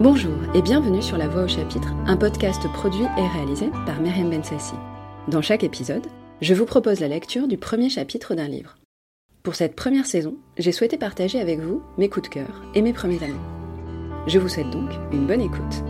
Bonjour et bienvenue sur La Voix au chapitre, un podcast produit et réalisé par Myriam Bensassi. Dans chaque épisode, je vous propose la lecture du premier chapitre d'un livre. Pour cette première saison, j'ai souhaité partager avec vous mes coups de cœur et mes premiers amours. Je vous souhaite donc une bonne écoute.